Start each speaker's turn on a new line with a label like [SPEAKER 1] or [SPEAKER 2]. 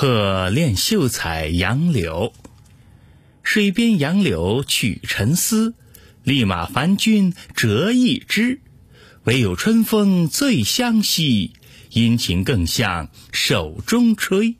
[SPEAKER 1] 鹤恋秀才杨柳，水边杨柳曲沉思，立马凡君折一枝。唯有春风最相惜，殷勤更向手中吹。